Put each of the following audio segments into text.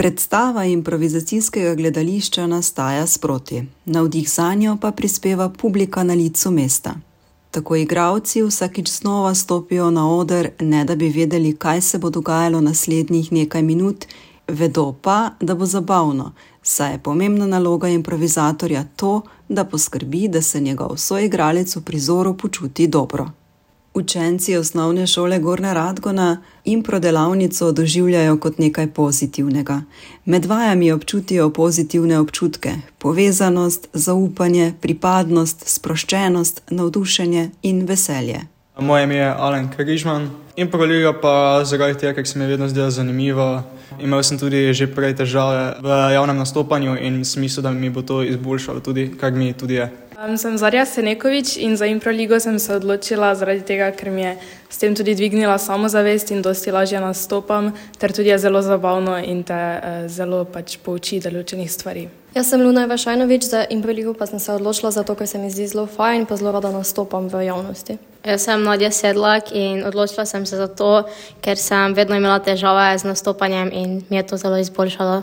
Predstava improvizacijskega gledališča nastaja sproti, navdih za njo pa prispeva publika na licu mesta. Tako igravci vsakič znova stopijo na oder, ne da bi vedeli, kaj se bo dogajalo naslednjih nekaj minut, vedo pa, da bo zabavno, saj je pomembna naloga improvizatorja to, da poskrbi, da se njegov soigralec v prizoru počuti dobro. Učenci osnovne šole Gorna Radgona impro delavnico doživljajo kot nekaj pozitivnega. Med vajami občutijo pozitivne občutke: povezanost, zaupanje, pripadnost, sproščenost, navdušenje in veselje. Moje ime je Alen Križman, impro liga pa zaradi tega, ker se mi je vedno zdela zanimiva. Imel sem tudi že prej težave v javnem nastopanju in mislim, da mi bo to izboljšalo, tudi, kar mi tudi je. Um, sem Zarja Senekovič in za Improligo sem se odločila zaradi tega, ker mi je s tem tudi dvignila samozavest in dosti lažje nastopam, ter tudi je zelo zabavno in te uh, zelo pač pouči določenih stvari. Jaz sem Luna Vašajnovič za Improligo, pa sem se odločila zato, ker se mi zdi zelo fajn in pa zelo rada nastopam v javnosti. Jaz sem Nadja Sedlak in odločila sem se za to, ker sem vedno imela težave z nastopanjem in mi je to zelo izboljšalo.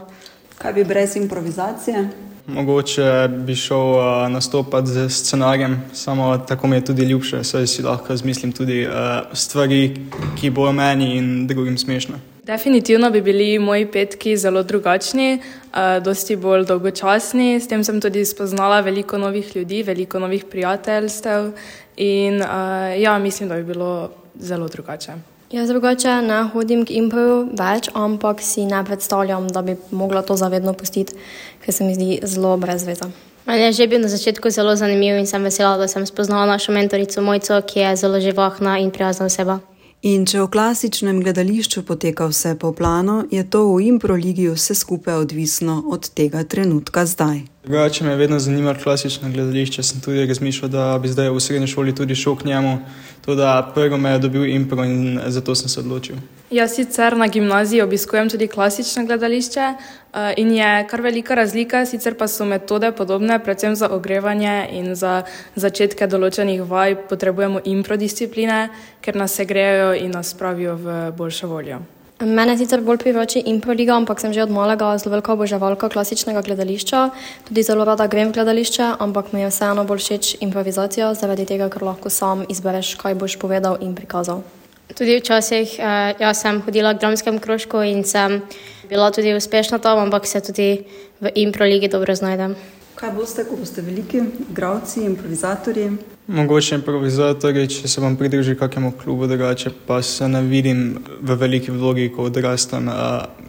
Kaj bi brez improvizacije? Mogoče bi šel uh, nastopati z scenarijem, samo tako mi je tudi ljubše, saj si lahko izmislim tudi uh, stvari, ki bojo meni in drugim smešne. Definitivno bi bili moji petki zelo drugačni, uh, dosti bolj dolgočasni. S tem sem tudi spoznala veliko novih ljudi, veliko novih prijateljstev in uh, ja, mislim, da bi bilo zelo drugače. Jaz drugače ne hodim k improju več, ampak si ne predstavljam, da bi mogla to zavedno pustiti, ker se mi zdi zelo brezveza. Meni je že bil na začetku zelo zanimiv in sem vesela, da sem spoznala našo mentorico Mojco, ki je zelo živahna in prijazna oseba. In če v klasičnem gledališču poteka vse po planu, je to v improligi vse skupaj odvisno od tega trenutka zdaj. Drugače me je vedno zanimalo klasično gledališče. Sem tudi razmišljal, da bi zdaj v srednji šoli tudi šel k njemu. Tudi prvo me je dobil impro in zato sem se odločil. Jaz sicer na gimnaziji obiskujem tudi klasično gledališče eh, in je kar velika razlika, sicer pa so metode podobne, predvsem za ogrevanje in za začetke določenih vaj potrebujemo impro discipline, ker nas segrejo in nas spravijo v boljšo voljo. Mene sicer bolj privlači improliga, ampak sem že od malega zelo velika oboževalka klasičnega gledališča. Tudi zelo rada grem v gledališče, ampak mi je vseeno bolj všeč improvizacija, zaradi tega, ker lahko sam izbereš, kaj boš povedal in prikazal. Tudi včasih uh, jaz sem hodila k dramskem krožku in sem bila tudi uspešna tam, ampak se tudi v improligi dobro znajdem. Kaj boste, ko boste veliki, igravci, improvizatorji? Mogoče improvizatorji, če se vam pridruži kakemu klubu, drugače pa se ne vidim v veliki vlogi, ko odrastem uh,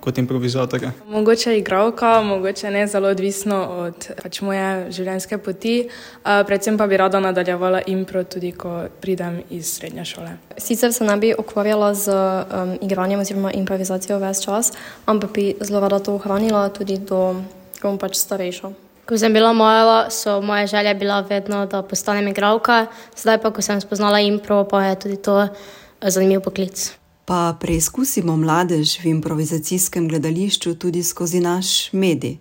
kot improvizator. Mogoče igravka, mogoče ne zelo odvisno od pač moje življenjske poti, uh, predvsem pa bi rada nadaljevala impro, tudi ko pridem iz srednje šole. Sicer se ne bi ukvarjala z um, igranjem oziroma improvizacijo ves čas, ampak bi zelo rada to ohranila tudi do, ko bom pač starejša. Ko sem bila mala, so moje želje bila vedno, da postanem igralka, zdaj pa, ko sem spoznala impro, pa je tudi to eh, zanimiv poklic. Pa preizkusimo mladež v improvizacijskem gledališču tudi skozi naš medij.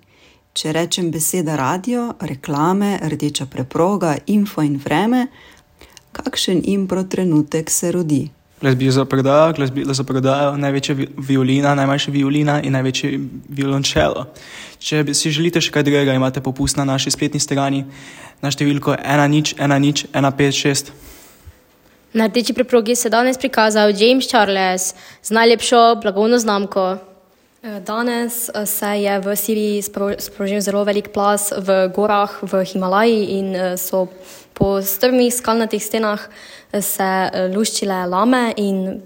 Če rečem beseda radio, reklame, rdeča preproga, info in vreme, kakšen impro trenutek se rodi? Glasbi za prodajo, glasbi za prodajo, največja violina, najmanjša violina in največji violončelo. Če si želite še kaj drugega, imate popust na naši spletni strani na številko 1-0-1-0-1-5-6. Na rdeči preprogi se danes prikazal James Charles z najlepšo blagovno znamko. Danes se je v Siriji sprožil zelo velik plas v gorah v Himalaji in so po strmih skalnatih stenah se eh, luščile lame in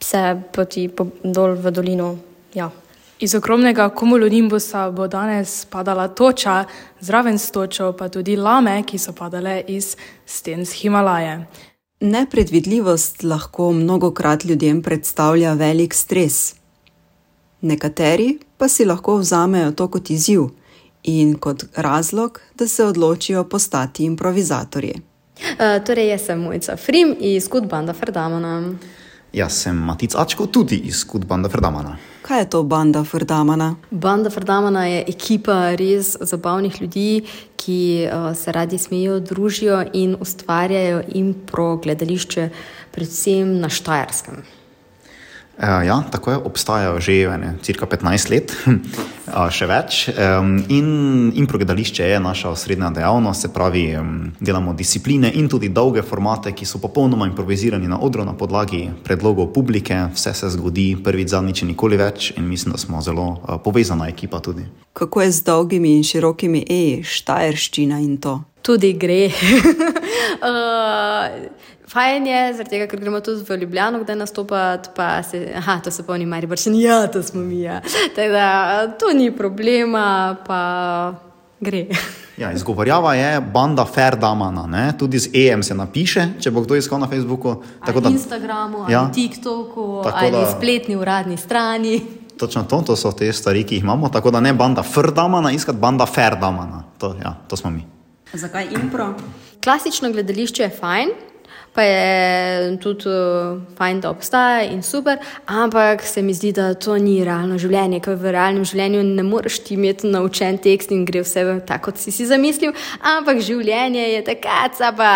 se poti dol v dolino. Ja. Iz ogromnega kumulonimbusa bo danes padala toča, zraven s točo pa tudi lame, ki so padale iz sten z Himalaje. Nepredvidljivost lahko mnogokrat ljudem predstavlja velik stres. Nekateri pa si lahko vzamejo to kot izziv in kot razlog, da se odločijo postati improvizatorji. Uh, torej, jaz sem Mojca Frim iz Kudbanda Ferdamana. Jaz sem Matic Ačko, tudi iz Kudbanda Ferdamana. Kaj je to banda Ferdamana? Banda Ferdamana je ekipa res zabavnih ljudi, ki uh, se radi smejijo, družijo in ustvarjajo impro gledališče, predvsem na Štajerskem. Uh, ja, tako je, obstajajo že cirka 15 let. uh, še več. Um, in improgledališče je naša osrednja dejavnost, se pravi, um, delamo discipline in tudi dolge formate, ki so popolnoma improvizirani na odru na podlagi predlogov publike. Vse se zgodi prvič, zadnjič nikoli več, in mislim, da smo zelo uh, povezana ekipa tudi. Kako je z dolgimi in širokimi E, štajerščina in to? Tudi gre. uh, Fajn je, tega, ker gremo tudi v Ljubljano, kdaj nastopati, pa se, aha, to se polni mari, pa še ni, ja, to smo mi. Ja. Da, to ni problema, pa gre. Ja, izgovorjava je banda Ferdamana, ne? tudi z EM se napiše, če bo kdo iskal na Facebooku. Na da... Instagramu, ja. TikToku, ali da... spletni uradni strani. Točno to, to so te stvari, ki jih imamo. Tako da ne banda Ferdamana, iskati banda Ferdamana. To, ja, to smo mi. Zakaj impro? Klasično gledališče je fajn, pa je tudi uh, fajn, da obstaja in super, ampak se mi zdi, da to ni realno življenje, ker v realnem življenju ne moreš ti imeti naučen tekst in gre vse tako, kot si si zamislil, ampak življenje je tako, pa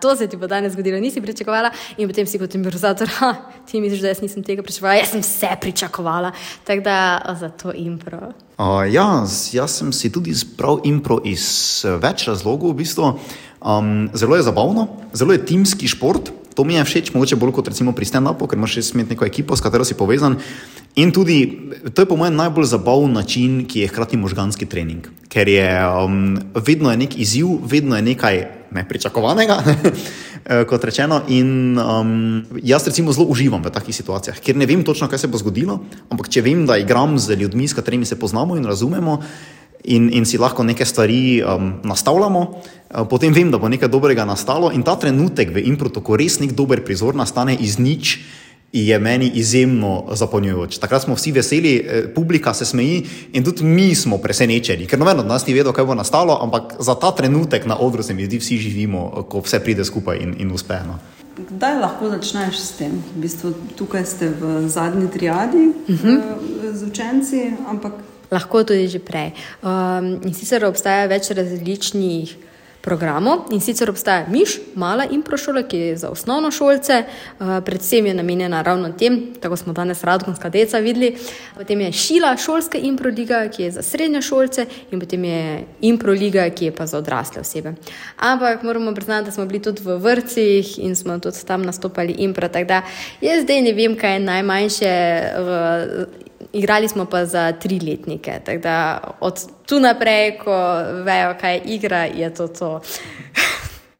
to se ti bo danes zgodilo, nisi pričakovala in potem si kot improvizator, ti misliš, da jaz nisem tega pričakovala, jaz sem vse pričakovala, tako da za to impro. Uh, ja, jaz sem si tudi izbral impro iz več razlogov, v bistvu. Um, zelo je zabavno, zelo je timski šport. To mi je všeč, mogoče bolj kot recimo pri stand-upu, ker imaš res neko ekipo, s katero si povezan. In tudi to je po mojem najbolj zabaven način, ki je hkrati možganski trening. Ker je um, vedno je nek izziv, vedno je nekaj nepričakovanega, eh, kot rečeno. In um, jaz recimo zelo uživam v takih situacijah, ker ne vem točno, kaj se bo zgodilo, ampak če vem, da igram z ljudmi, s katerimi se poznamo in razumemo in, in si lahko neke stvari um, nastavljamo, uh, potem vem, da bo nekaj dobrega nastalo. In ta trenutek v improtu, ko res nek dober prizor nastane iz nič, je meni izjemno zapolnjujoč. Takrat smo vsi veseli, eh, publika se smeji in tudi mi smo presenečeni, ker noben od nas ni vedel, kaj bo nastalo, ampak za ta trenutek na odru se mi zdi, vsi živimo, ko vse pride skupaj in, in uspe. No. Kdaj lahko začneš s tem? V bistvu, tukaj ste v zadnji triadi uh -huh. z učenci, ampak lahko tudi že prej. Um, in sicer obstaja več različnih programov. In sicer obstaja Miš, mala improšola, ki je za osnovno šolce, uh, predvsem je namenjena ravno tem, tako smo danes radkonska deca videli. Potem je Šila, šolska improliga, ki je za srednje šolce, in potem je improliga, ki je pa za odrasle osebe. Ampak moramo priznati, da smo bili tudi v vrcih in smo tudi tam nastopali impro. Tako da jaz zdaj ne vem, kaj je najmanjše. V, igrali smo pa za tri letnike. Tako da od tu naprej, ko vejo, kaj je igra, je to to.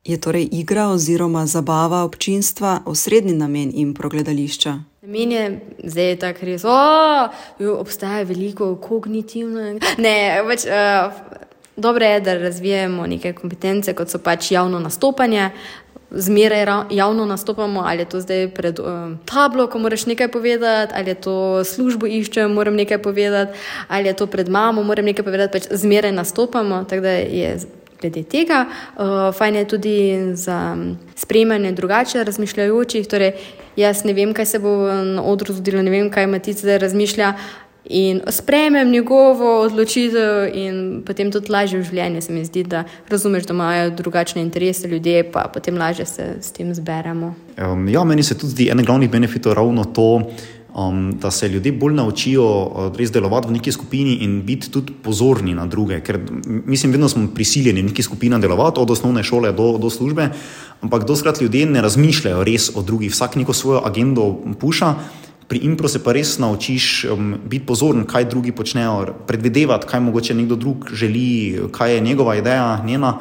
je torej igra oziroma zabava občinstva osrednji namen in progledališča? Namen je zdaj tako res, da obstaja veliko kognitivno. Ne, več. Uh, Dobro je, da razvijamo neke kompetence, kot so pač javno nastopanje, zmeraj javno nastopamo, ali je to zdaj pred um, tablo, ko moraš nekaj povedati, ali je to službo iščem, moram nekaj povedati, ali je to pred mamo, moram nekaj povedati, pač zmeraj nastopamo. Tako da je glede tega uh, fajn je tudi za um, sprejemanje drugače razmišljajočih. Torej, jaz ne vem, kaj se bo na odru zgodilo, ne vem, kaj Matica zdaj razmišlja in sprejmem njegovo odločitev, in potem tudi lažje v življenju. Se mi zdi, da razumeš, da imajo drugačne interese ljudje, pa potem lažje se s tem zberemo. Um, ja, meni se tudi zdi eden glavnih benefitov ravno to. Um, da se ljudje bolj naučijo uh, res delovati v neki skupini in biti tudi pozorni na druge. Ker, mislim, vedno smo prisiljeni v neki skupini delovati, od osnovne šole do, do službe, ampak doskrat ljudje ne razmišljajo res o drugih, vsak neko svojo agendo puša pri impro se pa res naučiš um, biti pozoren, kaj drugi počnejo, predvidevati, kaj mogoče nekdo drug želi, kaj je njegova ideja, njena.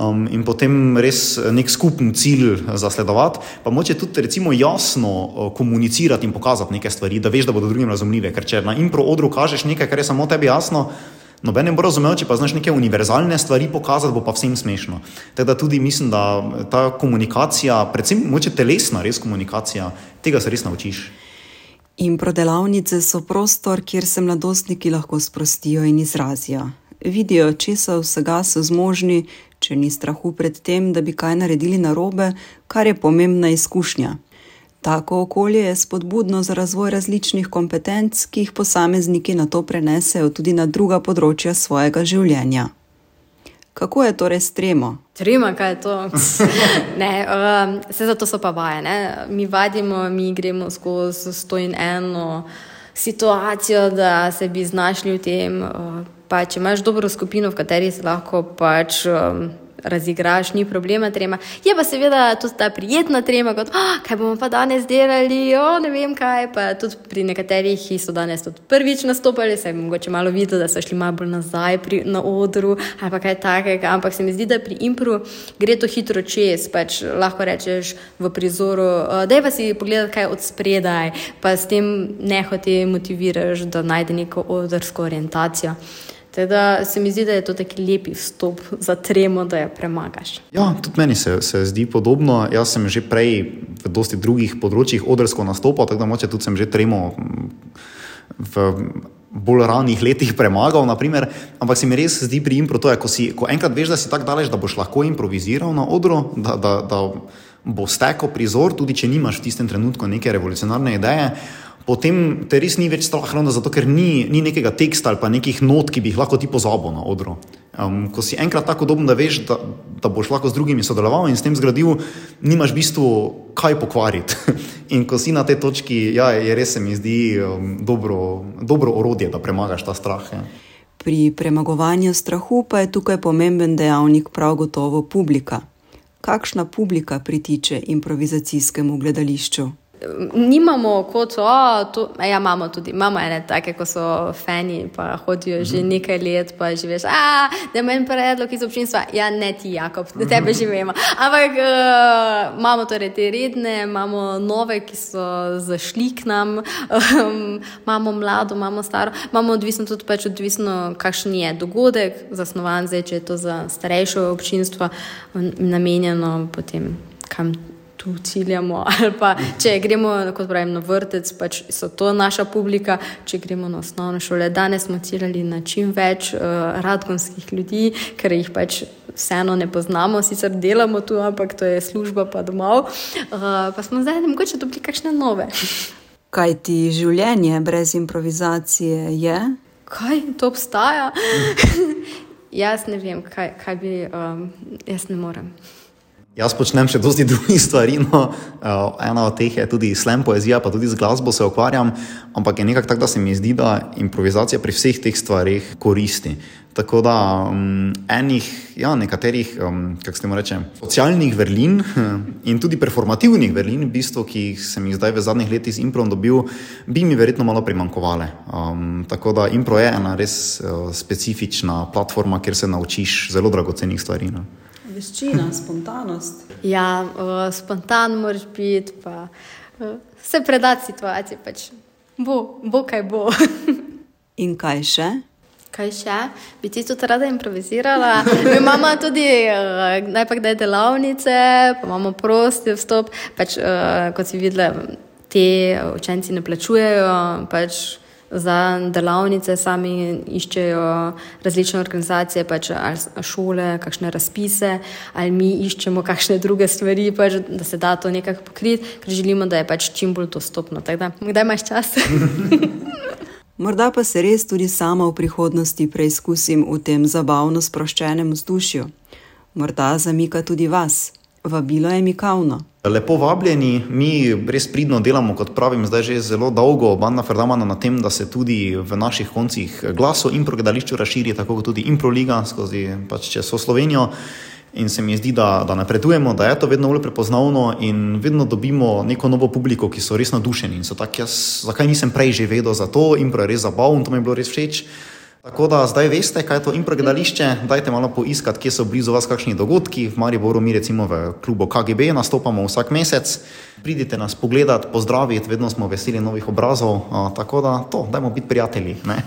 Um, in potem res nek skupen cilj zasledovati, pa moče tudi recimo jasno komunicirati in pokazati neke stvari, da veš, da bodo drugim razumljive. Ker če na impro odru kažeš nekaj, kar je samo tebi jasno, noben ne bo razumel, če pa znaš neke univerzalne stvari pokazati, bo pa vsem smešno. Tako da tudi mislim, da ta komunikacija, predvsem moče telesna res komunikacija, tega se res naučiš. In prodelavnice so prostor, kjer se mladostniki lahko sprostijo in izrazijo. Vidijo, česa vsega so zmožni, če ni strahu pred tem, da bi kaj naredili narobe, kar je pomembna izkušnja. Tako okolje je spodbudno za razvoj različnih kompetenc, ki jih posamezniki na to prenesejo tudi na druga področja svojega življenja. Kako je torej s tremo? Trema, kaj je to? ne, um, vse zato so pa vaje. Ne? Mi vadimo, mi gremo skozi sto in eno situacijo, da se bi znašli v tem. Pa, če imaš dobro skupino, v kateri se lahko pač. Um, razigraš, ni problema, trema. Je pa seveda tudi ta prijetna trema, kot oh, kaj bomo pa danes delali, o, ne vem kaj. Pa tudi pri nekaterih, ki so danes tudi prvič nastopili, se je mogoče malo videti, da so šli malo bolj nazaj pri, na odru ali kaj takega. Ampak se mi zdi, da pri impru gre to hitro čez. Pač lahko rečeš v prizoru, da je pa si pogledati kaj od spredaj, pa s tem nehote motiviraš, da najde neko odrsko orientacijo. Teda se mi zdi, da je to taki lepi vstop za tremo, da jo premagaš. Ja, tudi meni se, se zdi podobno. Jaz sem že prej v dosti drugih področjih odrsko nastopal, tako da moče tudi sem že tremo v bolj ranih letih premagal, naprimer. ampak se mi res zdi pri impro to, je, ko, si, ko enkrat veš, da si tako daleč, da boš lahko improviziral na odru, da, da, da bo stekel prizor, tudi če nimaš v tistem trenutku neke revolucionarne ideje potem te res ni več strah, ravno zato, ker ni, ni nekega teksta ali pa nekih not, ki bi jih lahko ti pozabil na odru. Um, ko si enkrat tako doben, da veš, da, da boš lahko z drugimi sodeloval in s tem zgradil, nimaš v bistvu kaj pokvariti. in ko si na tej točki, ja, je res se mi zdi um, dobro, dobro orodje, da premagaš ta strah. Ja. Pri premagovanju strahu pa je tukaj pomemben dejavnik prav gotovo publika. Kakšna publika pritiče improvizacijskemu gledališču? Nimamo kot, o, to, ja, imamo tudi, imamo ene take, ko so fani, pa hodijo že mhm. nekaj let, pa že veš, da ima en predlog iz občinstva. Ja, ne ti, Jakob, da tebe že vemo. Ampak uh, imamo torej te redne, imamo nove, ki so zašli k nam, um, imamo mlado, imamo staro, imamo odvisno tudi pač odvisno, kakšen je dogodek, zasnovan zdaj, če je to za starejše občinstvo namenjeno potem kam tu ciljamo. Pa, če gremo pravim, na vrtec, pač so to naša publika, če gremo na osnovno šole. Danes smo ciljali na čim več uh, radgonskih ljudi, ker jih pač vseeno ne poznamo, sicer delamo tu, ampak to je služba pa domov. Uh, pa smo zdaj, da mogoče dobili kakšne nove. Kaj ti življenje brez improvizacije je? Kaj to obstaja? jaz ne vem, kaj, kaj bi, um, jaz ne morem. Jaz počnem še dosti drugih stvari. No. Uh, ena od teh je tudi slam poezija, pa tudi z glasbo se ukvarjam, ampak je nekako tako, da se mi zdi, da improvizacija pri vseh teh stvarih koristi. Tako da um, enih, ja, nekaterih, um, kako se mu reče, socialnih vrlin in tudi performativnih vrlin, v bistvu, ki sem jih zdaj v zadnjih letih z improm dobil, bi mi verjetno malo primankovale. Um, tako da impro je ena res uh, specifična platforma, kjer se naučiš zelo dragocenih stvari. No veščina, spontanost. Ja, uh, spontan moraš biti, pa uh, se predati situaciji. Pač. Bo, bo, kaj bo. In kaj še? Kaj še? Bi ti tudi rada improvizirala? Mi imamo tudi uh, najprej delavnice, pa imamo prosti vstop. Pač, uh, kot si videla, te učenci ne plačujejo. Pač, za delavnice, sami iščejo različne organizacije, pač šole, kakšne razpise, ali mi iščemo kakšne druge stvari, pač, da se da to nekako pokriti, ker želimo, da je pač čim bolj dostopno. Da, kdaj imaš čas? Morda pa se res tudi sama v prihodnosti preizkusim v tem zabavno sproščenem vzdušju. Morda zamika tudi vas. Vabilo je mikavno. Lepo vabljeni, mi res pridno delamo, kot pravim, zdaj že zelo dolgo, banda Ferdamana, na tem, da se tudi v naših koncih glaso in progledališču razširi, tako kot tudi Improliga skozi pač čez Slovenijo. In se mi zdi, da, da napredujemo, da je to vedno bolj prepoznavno in vedno dobimo neko novo publiko, ki so res nadušeni. In so tako, jaz, zakaj nisem prej že vedel za to, Impro je res zabavno, to mi je bilo res všeč. Tako da zdaj veste, kaj je to improgledališče. Dajte malo poiskati, kje so blizu vas kakšni dogodki. V Mariboru mi recimo v klubu KGB nastopamo vsak mesec. Pridite nas pogledat, pozdraviti, vedno smo veseli novih obrazov. A, tako da to, dajmo biti prijatelji. Ne?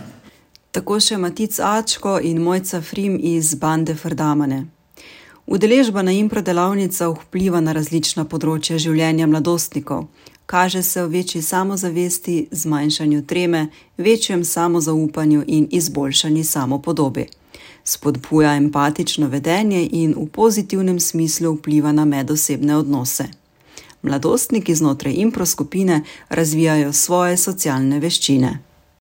Tako še Matic Ačko in Mojca Frim iz bande Ferdamane. Udeležba na improdelavnicah vpliva na različna področja življenja mladostnikov kaže se v večji samozavesti, zmanjšanju treme, večjem samozaupanju in izboljšanju samopodobe. Spodbuja empatično vedenje in v pozitivnem smislu vpliva na medosebne odnose. Mladostniki znotraj improskupine razvijajo svoje socialne veščine.